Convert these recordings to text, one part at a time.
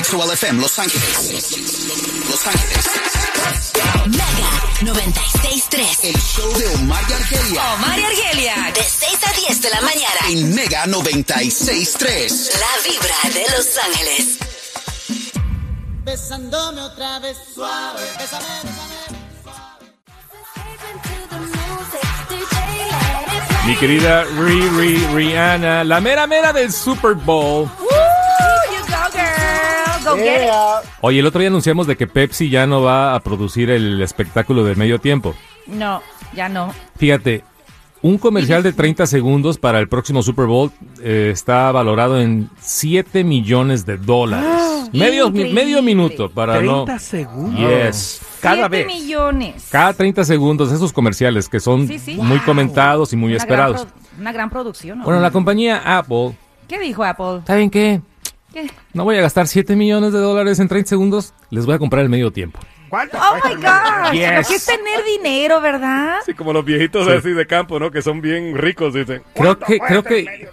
KXOL FM Los Ángeles. Los Ángeles. Mega 96.3. El show de Omar y Argelia Omar y Argelia. De 6 a 10 de la mañana. en Mega 96.3. La vibra de Los Ángeles. besándome otra vez suave. Bésame, bésame. Mi querida Riri Rihanna, la mera mera del Super Bowl. Woo. Go get it. Oye, el otro día anunciamos de que Pepsi ya no va a producir el espectáculo de medio tiempo. No, ya no. Fíjate, un comercial de 30 segundos para el próximo Super Bowl eh, está valorado en 7 millones de dólares. medio, minuto para no... 30 segundos. Yes. Cada Siete vez. millones. Cada 30 segundos, esos comerciales que son Sí, sí. muy Wow. comentados y muy Una esperados. pro- una gran producción. ¿no? Bueno, la compañía Apple, ¿Qué dijo Apple? ¿saben qué? ¿Qué? No voy a gastar 7 millones de dólares en 30 segundos, les voy a comprar el medio tiempo. ¿Cuánto? Oh my gosh. Yes. Pero que es tener dinero, ¿verdad? Sí, como los viejitos Sí. así de campo, ¿no? Que son bien ricos, dicen. Creo que, creo que,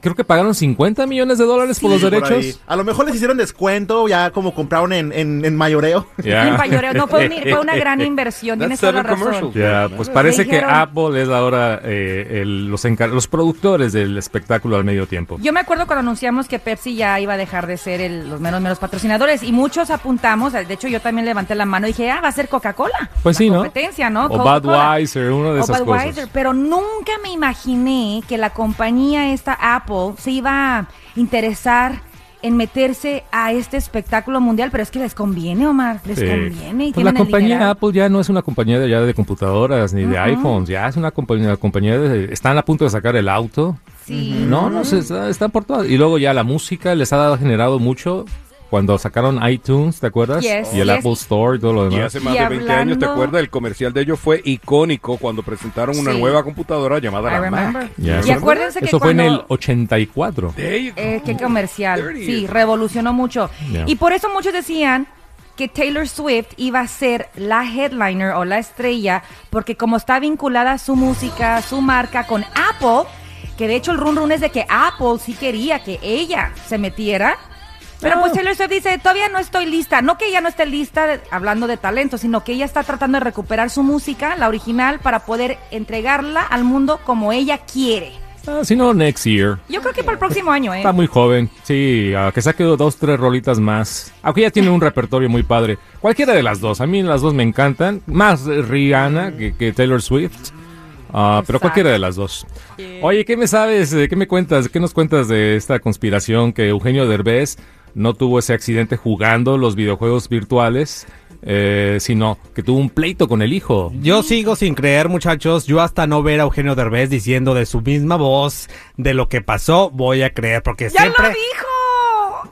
creo que pagaron 50 millones de dólares por los Por derechos. A lo mejor les hicieron descuento, ya como compraron en, en, en mayoreo. En Payoreo. No, fue, un- fue una gran inversión. Tienes toda la razón. pues parece que Apple es ahora eh, el- los, encar- los productores del espectáculo al medio tiempo. Yo me acuerdo cuando anunciamos que Pepsi ya iba a dejar de ser el- los menos menos patrocinadores y muchos apuntamos, de hecho yo también levanté la mano y dije, ah, va a ser Coca-Cola. Pues La sí, ¿no? competencia, ¿no? O Coca-Cola. Budweiser, una de O esas Budweiser, cosas. pero nunca me imaginé que la compañía esta Apple se iba a interesar en meterse a este espectáculo mundial, pero es que les conviene, Omar, les Sí. conviene y Pues la el compañía. Apple ya no es una compañía de, ya de computadoras ni de iPhones, ya es una compañía, compañía de... Están a punto de sacar el auto. Sí. No, no sé, está- están por todas. Y luego ya la música les ha dado, generado mucho cuando sacaron iTunes, ¿te acuerdas? Yes, y el yes. Apple Store y todo lo Y demás. hace más Y de 20 años, ¿te acuerdas? El comercial de ellos fue icónico cuando presentaron una Sí. nueva computadora llamada I la remember. Mac. Y acuérdense que Eso fue en el cuando- 84. There you go. Eh, qué comercial. 30 Sí, revolucionó mucho. Yeah. Y por eso muchos decían que Taylor Swift iba a ser la headliner o la estrella, porque como está vinculada su música, su marca con Apple, que de hecho el run run es de que Apple sí quería que ella se metiera. Pero pues Taylor Swift dice, todavía no estoy lista. No que ella no esté lista de- hablando de talento, sino que ella está tratando de recuperar su música, la original, para poder entregarla al mundo como ella quiere. Ah, si no, next year. Yo creo que para el próximo año, ¿eh? Está muy joven. Sí, ah, que saque dos, tres rolitas más. Aunque ya tiene un repertorio muy padre. Cualquiera de las dos. A mí las dos me encantan. Más Rihanna que, que Taylor Swift. Ah, pero cualquiera de las dos. Oye, ¿qué me sabes? eh, ¿Qué me cuentas? ¿Qué nos cuentas de esta conspiración que Eugenio Derbez no tuvo ese accidente jugando los videojuegos virtuales, eh, sino que tuvo un pleito con el hijo? Yo sigo sin creer, muchachos. Yo hasta no ver a Eugenio Derbez diciendo de su misma voz de lo que pasó, voy a creer, porque ¡Ya siempre... lo dijo!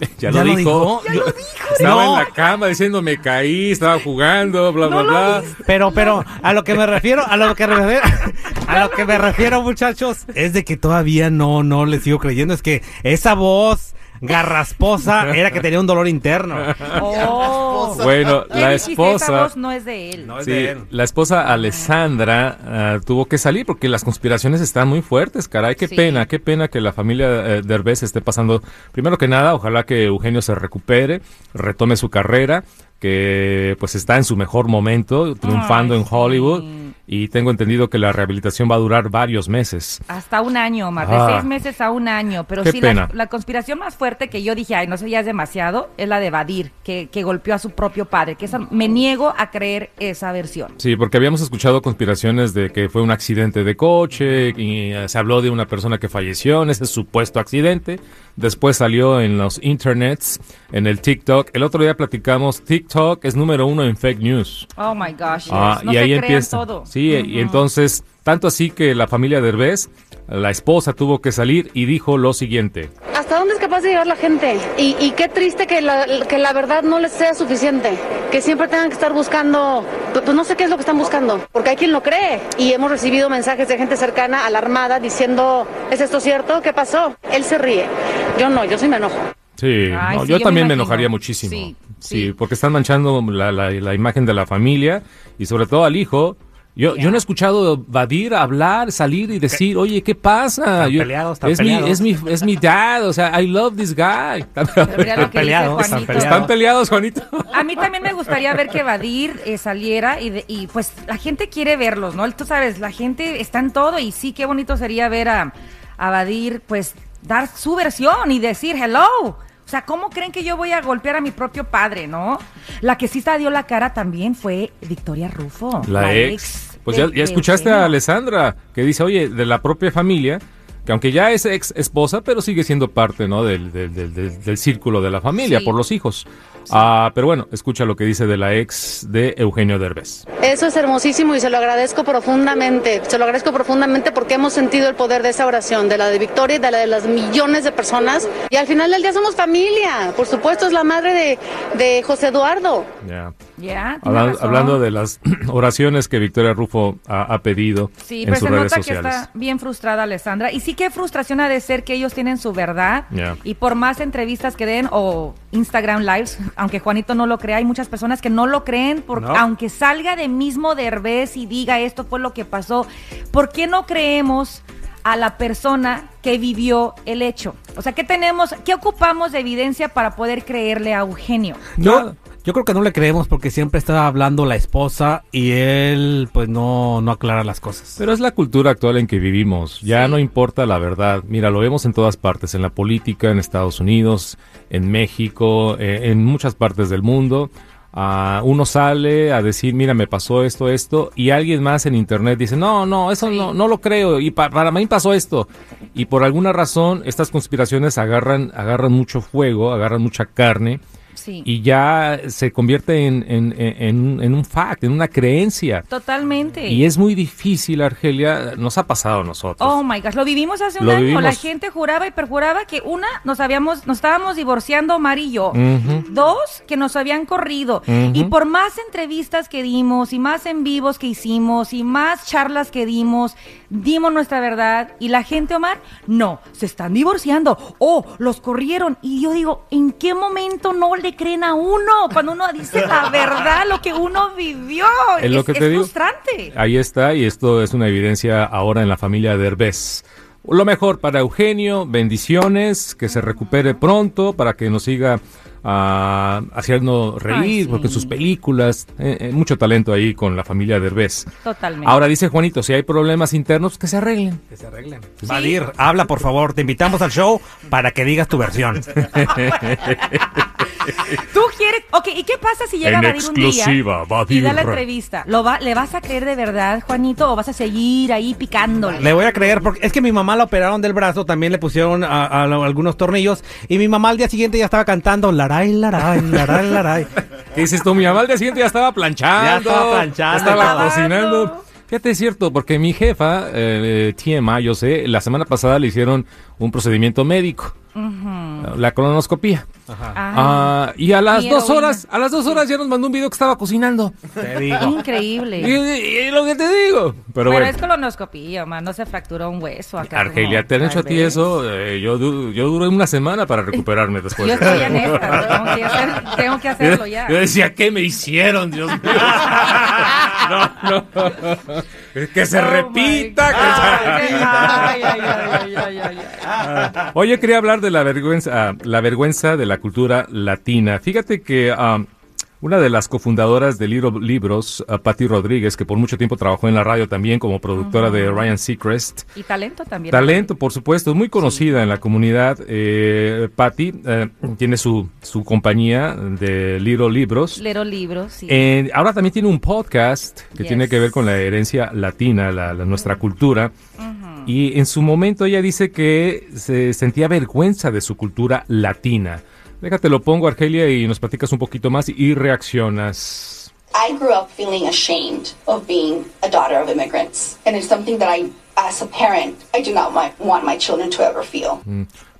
Ya, ¿Ya lo lo dijo. dijo? Yo- Estaba No. en la cama diciendo me caí, estaba jugando, bla, bla, bla. Pero, pero, a lo que me refiero, a lo que me refiero, a lo que me refiero, muchachos, es de que todavía no, no le sigo creyendo. Es que esa voz garrasposa era que tenía un dolor interno. Oh. Bueno, ¿Qué la? Esa esposa, voz no es de él. No es sí, de él. la esposa Alessandra ah, tuvo que salir porque las conspiraciones están muy fuertes, caray, qué Sí. pena, qué pena que la familia eh, Derbez esté pasando. Primero que nada, ojalá que Eugenio se recupere, retome su carrera, que pues está en su mejor momento, triunfando Ay, en Hollywood. sí. Y tengo entendido que la rehabilitación va a durar varios meses. Hasta un año, Omar, de Ah. seis meses a un año. Pero sí, la, la conspiración más fuerte que yo dije, ay, no sé, ya es demasiado, es la de Badir, que, que golpeó a su propio padre. Que esa, me niego a creer esa versión. Sí, porque habíamos escuchado conspiraciones de que fue un accidente de coche y eh, se habló de una persona que falleció en ese supuesto accidente. Después salió en los internets, en el TikTok. El otro día platicamos, TikTok es número uno en fake news. Oh my gosh. Ah, yes. No y se ahí crean empieza. todo. Sí, y entonces, tanto así que la familia Derbez, la esposa tuvo que salir y dijo lo siguiente. ¿Hasta dónde es capaz de llegar la gente? Y, y qué triste que la, que la verdad no les sea suficiente. Que siempre tengan que estar buscando, pues pues no sé qué es lo que están buscando. Porque hay quien lo cree. Y hemos recibido mensajes de gente cercana, alarmada, diciendo, ¿es esto cierto? ¿Qué pasó? Él se ríe. Yo no, yo sí me enojo. Sí, Ay, no, sí, yo, también me enojaría muchísimo. Sí, Sí, sí. porque están manchando la, la- la imagen de la familia y sobre todo al hijo Yo, yo no he escuchado Vadir hablar, salir y decir, oye, ¿qué pasa? Están Yo- peleados, están es, peleados. Mi, es, mi, es mi dad, o sea, I love this guy. Dice peleados, están peleados. Están peleados, Juanito. A mí también me gustaría ver que Vadir eh, saliera y, de- y, pues la gente quiere verlos, ¿no? Tú sabes, la gente está en todo y sí, qué bonito sería ver a, a Vadir pues dar su versión y decir hello. O sea, ¿cómo creen que yo voy a golpear a mi propio padre, no? La que sí se dio la cara también fue Victoria Rufo. La ex. Pues ya, ya escuchaste a. Alessandra, que dice, oye, de la propia familia, que aunque ya es ex esposa, pero sigue siendo parte, ¿no? Del, del, del- del- del círculo de la familia, Sí. por los hijos. Ah, pero bueno, escucha lo que dice de la ex de Eugenio Derbez. Eso es hermosísimo y se lo agradezco profundamente. Se lo agradezco profundamente porque hemos sentido el poder de esa oración, de la de Victoria y de la de las millones de personas. Y al final del día somos familia. Por supuesto, es la madre de, de José Eduardo. Ya. Ya, tiene Habla- hablando de las oraciones que Victoria Rufo ha, ha pedido Sí, en pero sus se redes nota que sociales. está bien frustrada Alessandra. Y sí que frustración ha de ser que ellos tienen su verdad. Y por más entrevistas que den o Instagram Lives, aunque Juanito no lo crea, hay muchas personas que no lo creen, porque No. aunque salga de mismo Derbez y diga esto fue lo que pasó, ¿por qué no creemos a la persona que vivió el hecho? O sea, ¿qué tenemos, qué ocupamos de evidencia para poder creerle a Eugenio? Yo, yo creo que no le creemos porque siempre está hablando la esposa y él pues no, no aclara las cosas. Pero es la cultura actual en que vivimos. Ya no importa la verdad. Mira, lo vemos en todas partes, en la política, en Estados Unidos, en México, eh, en muchas partes del mundo. Ah, uno sale a decir, mira, me pasó esto, esto, y alguien más en internet dice, no, no, eso no, no lo creo, y pa- para mí pasó esto. Y por alguna razón, estas conspiraciones agarran, agarran mucho fuego, agarran mucha carne, Sí. y ya se convierte en, en, en, en un fact, en una creencia. Totalmente. Y es muy difícil, Argelia, nos ha pasado a nosotros. Oh my gosh, lo vivimos hace un Lo año. vivimos. La gente juraba y perjuraba que una nos habíamos, nos estábamos divorciando Omar y yo. Dos, que nos habían corrido. Y por más entrevistas que dimos, y más en vivos que hicimos, y más charlas que dimos, dimos nuestra verdad. Y la gente, Omar, no, se están divorciando. Oh, los corrieron. Y yo digo, ¿en qué momento no le creen a uno? Cuando uno dice la verdad, lo que uno vivió. Es lo que te digo. frustrante. Ahí está, y esto es una evidencia ahora en la familia Derbez. Lo mejor para Eugenio, bendiciones, que se recupere pronto, para que nos siga ah, haciendo reír, Ay, sí. porque sus películas, eh, eh, mucho talento ahí con la familia Derbez. Totalmente. Ahora dice Juanito, si hay problemas internos, que se arreglen. Que se arreglen. Vadir, habla por favor, te invitamos al show para que digas tu versión. Tú quieres. Ok, ¿y qué pasa si llega En a Badir un día exclusiva, y Badir. da la entrevista? ¿Lo va, ¿Le vas a creer de verdad, Juanito, o vas a seguir ahí picándole? Le voy a creer porque es que mi mamá la operaron del brazo, también le pusieron a, a lo- algunos tornillos y mi mamá al día siguiente ya estaba cantando laray, laray, laray, laray. ¿Qué dices tú? Mi mamá al día siguiente ya estaba planchando. Ya estaba planchando, ya estaba cocinando. Fíjate, es cierto, porque mi jefa, eh, TMA, yo sé, la semana pasada le hicieron un procedimiento médico, la colonoscopía. Ah, y a las dos heroína. horas, a las dos horas ya nos mandó un video que estaba cocinando. Te digo. Increíble. y- y lo que te digo. Pero, Pero, bueno. es colonoscopía, man, no se fracturó un hueso acá. Argelia, ¿te han hecho a ti eso? Eh, yo, yo duré una semana para recuperarme después. Yo de estoy eso. en esta, tengo que, hacer- tengo que hacerlo ya. Yo decía, ¿qué me hicieron, Dios mío? no, no. Que se Oh, repita. que God. se- Ay, ay, ay, ay, ay, ay. Oye, quería hablar de la vergüenza, ah, la vergüenza de la cultura latina. Fíjate que ah, una de las cofundadoras de Libro Libros, ah, Patti Rodríguez, que por mucho tiempo trabajó en la radio también como productora de Ryan Seacrest, Y talento también. Talento, por supuesto, muy conocida en la comunidad. Eh, Patty eh, tiene su, su compañía de Little Libros. Lero libros, sí. Eh, ahora también tiene un podcast que Yes. tiene que ver con la herencia latina, la, la- nuestra cultura. Y en su momento ella dice que se sentía vergüenza de su cultura latina. Déjate lo pongo, Argelia, y nos platicas un poquito más y reaccionas. I grew up feeling ashamed of being a daughter of immigrants, and it's something that I, as a parent, I do not want, my children to ever feel.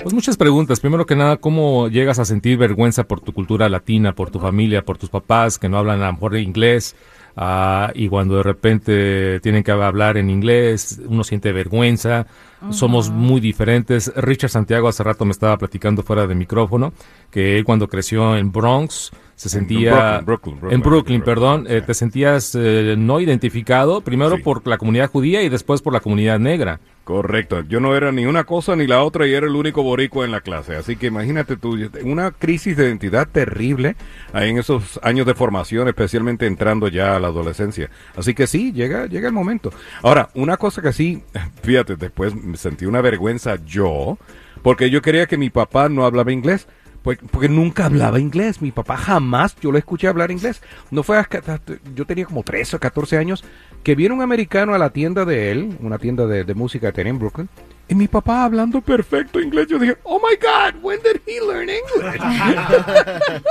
Pues muchas preguntas. Primero que nada, ¿cómo llegas a sentir vergüenza por tu cultura latina, por tu familia, por tus papás que no hablan a lo mejor inglés? ah, y cuando de repente tienen que hablar en inglés, uno siente vergüenza. Somos muy diferentes. Richard Santiago hace rato me estaba platicando fuera de micrófono que él cuando creció en Bronx se sentía Brooklyn, Brooklyn, Brooklyn, en Brooklyn, Brooklyn. perdón, eh, te sentías eh, no identificado primero Sí. por la comunidad judía y después por la comunidad negra. Correcto, yo no era ni una cosa ni la otra y era el único boricua en la clase, así que imagínate tú, una crisis de identidad terrible ahí en esos años de formación, especialmente entrando ya a la adolescencia. Así que sí, llega, llega el momento. Ahora, una cosa que sí, fíjate, después sentí una vergüenza yo, porque yo quería que mi papá no hablaba inglés. Pues, porque nunca hablaba inglés. Mi papá jamás yo lo escuché hablar inglés. No fue hasta, yo tenía como 13 o 14 años que viene un americano a la tienda de él, una tienda de, de música que tenía en Brooklyn, y mi papá hablando perfecto inglés. Yo dije, oh my God, when did he learn English?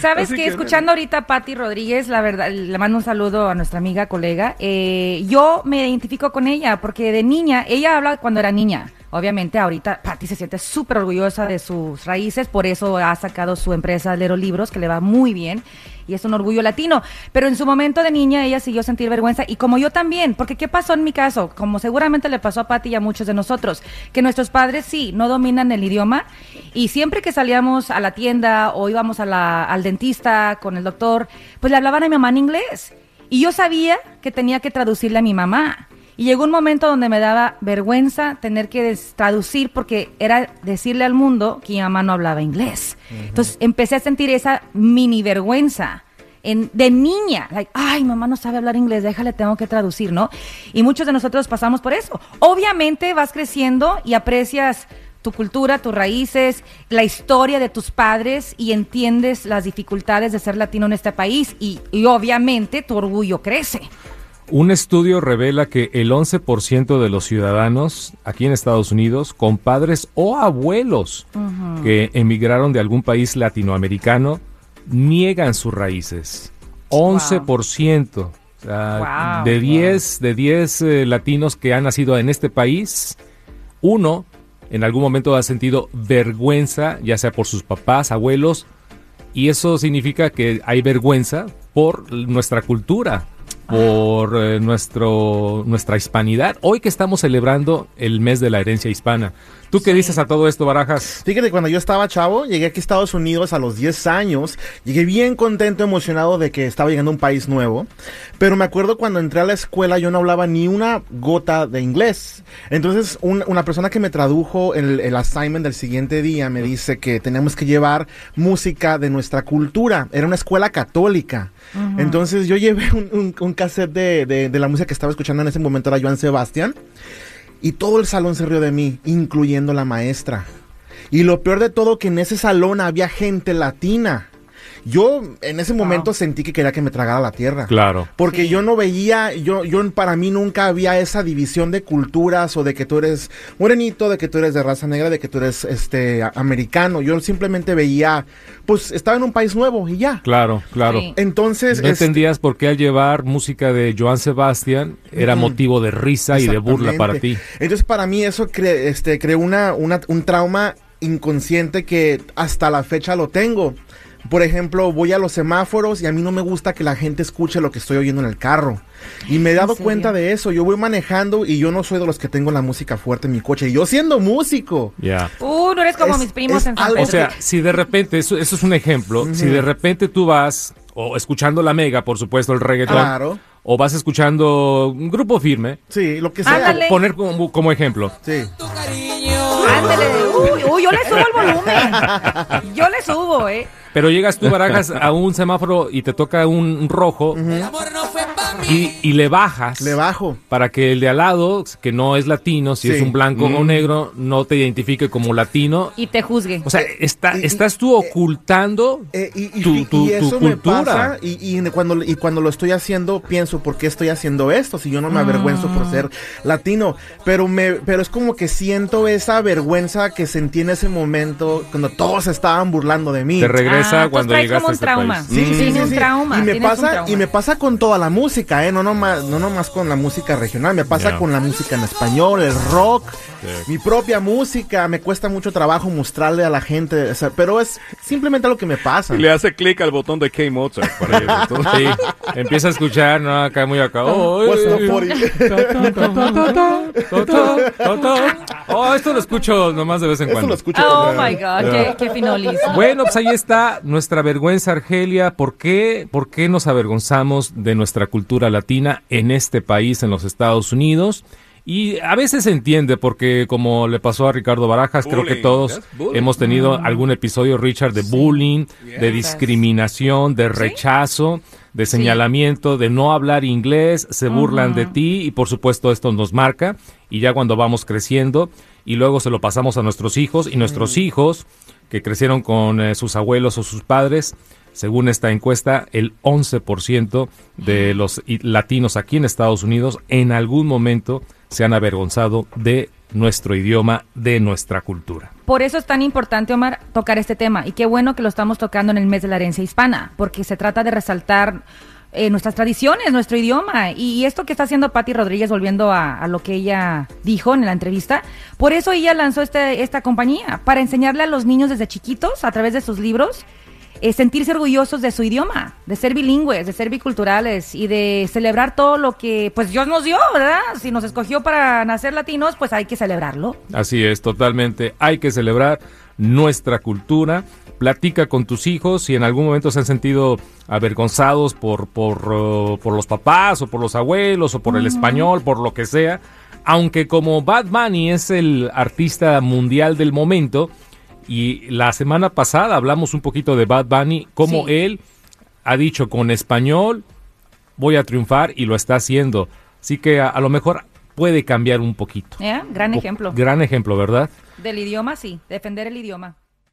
¿Sabes que- Escuchando ahorita a Patti Rodríguez, la verdad, le mando un saludo a nuestra amiga, colega. eh, yo me identifico con ella porque de niña, ella habla cuando era niña. Obviamente, ahorita Patti se siente súper orgullosa de sus raíces, por eso ha sacado su empresa Lero Libros, que le va muy bien y es un orgullo latino. Pero en su momento de niña, ella siguió sentir vergüenza y como yo también, porque ¿qué pasó en mi caso? Como seguramente le pasó a Patti y a muchos de nosotros, que nuestros padres sí no dominan el idioma y siempre que salíamos a la tienda o íbamos a la- al dentista con el doctor, pues le hablaban a mi mamá en inglés. Y yo sabía que tenía que traducirle a mi mamá. Y llegó un momento donde me daba vergüenza tener que traducir porque era decirle al mundo que mi mamá no hablaba inglés. Entonces empecé a sentir esa mini vergüenza. En, de niña, like, ay, mamá no sabe hablar inglés, déjale, tengo que traducir, ¿no? Y muchos de nosotros pasamos por eso. Obviamente vas creciendo y aprecias tu cultura, tus raíces, la historia de tus padres y entiendes las dificultades de ser latino en este país y, y obviamente tu orgullo crece. Un estudio revela que el 11% de los ciudadanos aquí en Estados Unidos, con padres o abuelos que emigraron de algún país latinoamericano, niegan sus raíces. 11%. O sea, Wow. de 10, de 10 eh, latinos que han nacido en este país, uno en algún momento ha sentido vergüenza, ya sea por sus papás, abuelos, y eso significa que hay vergüenza por nuestra cultura, por eh, nuestro, nuestra hispanidad. Hoy que estamos celebrando el mes de la herencia hispana. ¿Tú qué dices a todo esto, Barajas? Fíjate, cuando yo estaba chavo, llegué aquí a Estados Unidos a los 10 años, llegué bien contento, emocionado de que estaba llegando a un país nuevo, pero me acuerdo cuando entré a la escuela yo no hablaba ni una gota de inglés. Entonces un- una persona que me tradujo el, el assignment del siguiente día me dice que teníamos que llevar música de nuestra cultura. Era una escuela católica. Entonces yo llevé un, un, un cassette de, de- de la música que estaba escuchando en ese momento, era Joan Sebastián. Y todo el salón se rió de mí, incluyendo la maestra. Y lo peor de todo, que en ese salón había gente latina. Yo en ese momento sentí que quería que me tragara la tierra. Claro. Porque Sí. yo no veía, yo, yo para mí nunca había esa división de culturas o de que tú eres morenito, de que tú eres de raza negra, de que tú eres este a- americano. Yo simplemente veía, pues estaba en un país nuevo y ya. Claro, claro. Sí. Entonces, No este, entendías por qué al llevar música de Joan Sebastián era motivo de risa y de burla para ti. Entonces, para mí eso cre- este, creó una, una- un trauma inconsciente que hasta la fecha lo tengo. Por ejemplo, voy a los semáforos y a mí no me gusta que la gente escuche lo que estoy oyendo en el carro. Y me he dado cuenta de eso. Yo voy manejando y yo no soy de los que tengo la música fuerte en mi coche. Y yo siendo músico. Ya. Uh, no eres como Es- mis primos en San Pedro. O sea, si de repente, eso, eso es un ejemplo, si de repente tú vas, o escuchando la mega, por supuesto, el reggaetón, Claro. o vas escuchando un grupo firme, Sí, lo que sea. Ándale. poner como, como ejemplo, Sí. Ándale. Uy, uy, yo le subo el volumen. Yo le subo, ¿eh? pero llegas tú, Barajas, a un semáforo y te toca un, un rojo y, y le bajas. Le bajo. Para que el de al lado, que no es latino, si Sí. es un blanco o negro, no te identifique como latino. Y te juzgue. O sea, está, Y- y- estás tú ocultando Eh, y, y- tu, y- tu- y tu eso me cultura. pasa y, y cuando, y cuando lo estoy haciendo pienso por qué estoy haciendo esto si yo no me avergüenzo por ser latino pero me pero es como que siento esa vergüenza que sentí en ese momento cuando todos estaban burlando de mí Te regresa Ah, cuando como a un este trauma. país. Sí, sí, Tiene sí, un trauma, Y me un pasa trauma. y me pasa con toda la música. Música, ¿eh? No nomás, no nomás con la música regional, me pasa con la música en español, el rock, mi propia música. Me cuesta mucho trabajo mostrarle a la gente, o sea, pero es simplemente lo que me pasa. Y le hace clic al botón de K Mozart para ir. Sí, empieza a escuchar, ¿no? Acá muy acá. Oh, esto lo escucho nomás de vez en Eso cuando. lo escucho. Oh my God, qué, qué. Bueno, pues ahí está nuestra vergüenza, Argelia. ¿Por qué, ¿Por qué nos avergonzamos de nuestra cultura latina en este país, en los Estados Unidos? Y a veces se entiende porque como le pasó a Ricardo Barajas, creo que todos hemos tenido algún episodio, Richard, de bullying, de discriminación, de rechazo, de señalamiento, de no hablar inglés, se burlan de ti y por supuesto esto nos marca y ya cuando vamos creciendo y luego se lo pasamos a nuestros hijos y nuestros hijos que crecieron con eh, sus abuelos o sus padres, según esta encuesta, el 11% de los latinos aquí en Estados Unidos en algún momento se han avergonzado de nuestro idioma, de nuestra cultura. Por eso es tan importante, Omar, tocar este tema. Y qué bueno que lo estamos tocando en el mes de la herencia hispana, porque se trata de resaltar eh, nuestras tradiciones, nuestro idioma. Y, y esto que está haciendo Patti Rodríguez, volviendo a, a lo que ella dijo en la entrevista, por eso ella lanzó este, esta compañía, para enseñarle a los niños desde chiquitos, a través de sus libros, eh, sentirse orgullosos de su idioma, de ser bilingües, de ser biculturales y de celebrar todo lo que pues Dios nos dio, ¿verdad? Si nos escogió para nacer latinos, pues hay que celebrarlo. Así es, totalmente. Hay que celebrar nuestra cultura. Platica con tus hijos si en algún momento se han sentido avergonzados por, por, uh, por los papás o por los abuelos o por el español, por lo que sea. Aunque como Bad Bunny es el artista mundial del momento, y la semana pasada hablamos un poquito de Bad Bunny, como Sí. él ha dicho con español, voy a triunfar y lo está haciendo. Así que a, a lo mejor puede cambiar un poquito. ¿Eh? Gran ejemplo. Gran ejemplo, ¿verdad? Del idioma, sí, defender el idioma.